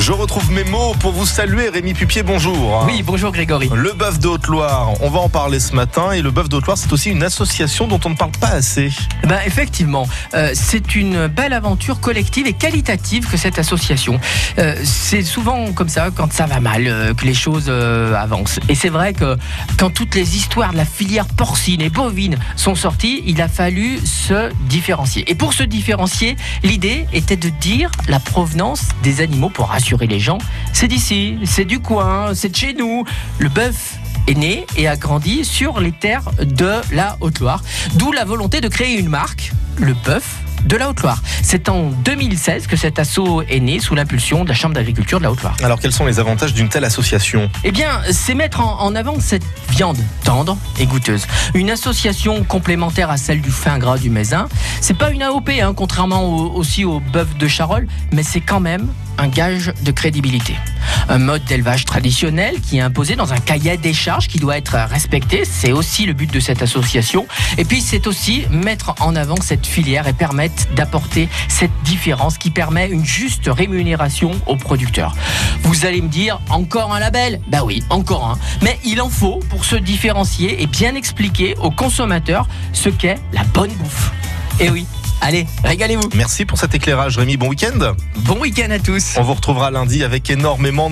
Je retrouve mes mots pour vous saluer. Rémi Pupier, bonjour. Oui, bonjour Grégory. Le bœuf de Haute-Loire, on va en parler ce matin. Et le bœuf de Haute-Loire, c'est aussi une association dont on ne parle pas assez. Ben, effectivement, euh, c'est une belle aventure collective et qualitative que cette association. Euh, c'est souvent comme ça, quand ça va mal, euh, que les choses avancent. Et c'est vrai que quand toutes les histoires de la filière porcine et bovine sont sorties, il a fallu se différencier. Et pour se différencier, l'idée était de dire la provenance des animaux pour les gens. C'est d'ici, c'est du coin, c'est de chez nous. Le bœuf est né et a grandi sur les terres de la Haute-Loire. D'où la volonté de créer une marque, le bœuf de la Haute-Loire. C'est en 2016 que cet assaut est né sous l'impulsion de la Chambre d'agriculture de la Haute-Loire. Alors, quels sont les avantages d'une telle association? Eh bien, c'est mettre en, en avant cette viande tendre et goûteuse. Une association complémentaire à celle du fin gras du Mézin. C'est pas une AOP, hein, contrairement au- aussi au bœuf de Charolles, mais c'est quand même un gage de crédibilité. Un mode d'élevage traditionnel qui est imposé dans un cahier des charges qui doit être respecté. C'est aussi le but de cette association. Et puis, c'est aussi mettre en avant cette filière et permettre d'apporter cette différence qui permet une juste rémunération aux producteurs. Vous allez me dire, encore un label? Bah oui, encore un. Mais il en faut pour se différencier et bien expliquer aux consommateurs ce qu'est la bonne bouffe. Et oui, allez, régalez-vous. Merci pour cet éclairage, Rémi. Bon week-end. Bon week-end à tous. On vous retrouvera lundi avec énormément de